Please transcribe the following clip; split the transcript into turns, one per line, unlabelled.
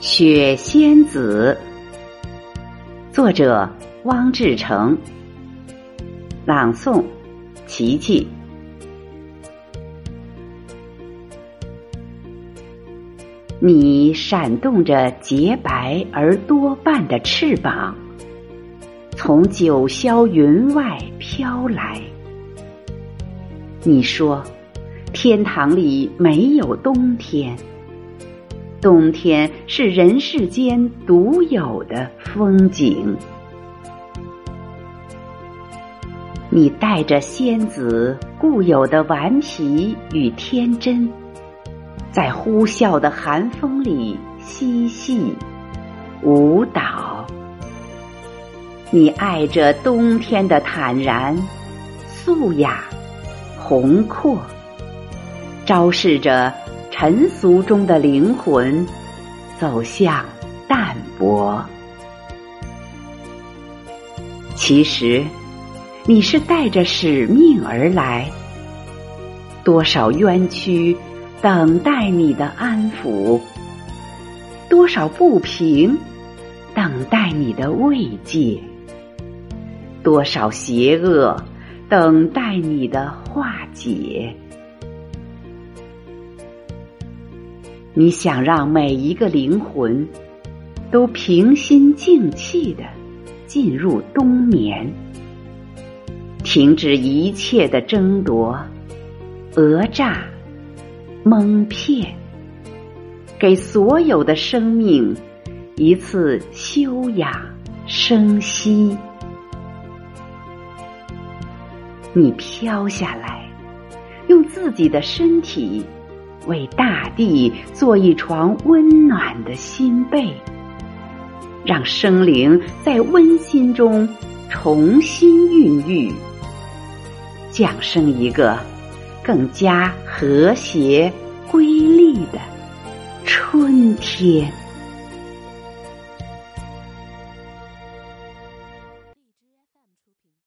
雪仙子，作者汪志成，朗诵琪琪。你闪动着洁白而多瓣的翅膀，从九霄云外飘来。你说，天堂里没有冬天。冬天是人世间独有的风景。你带着仙子固有的顽皮与天真，在呼啸的寒风里嬉戏舞蹈。你爱着冬天的坦然、素雅、宏阔，昭示着。尘俗中的灵魂走向淡泊，其实你是带着使命而来。多少冤屈等待你的安抚，多少不平等待你的慰藉，多少邪恶等待你的化解。你想让每一个灵魂都平心静气的进入冬眠，停止一切的争夺、讹诈、蒙骗，给所有的生命一次休养生息。你飘下来，用自己的身体。为大地做一床温暖的新被，让生灵在温馨中重新孕育，降生一个更加和谐、瑰丽的春天。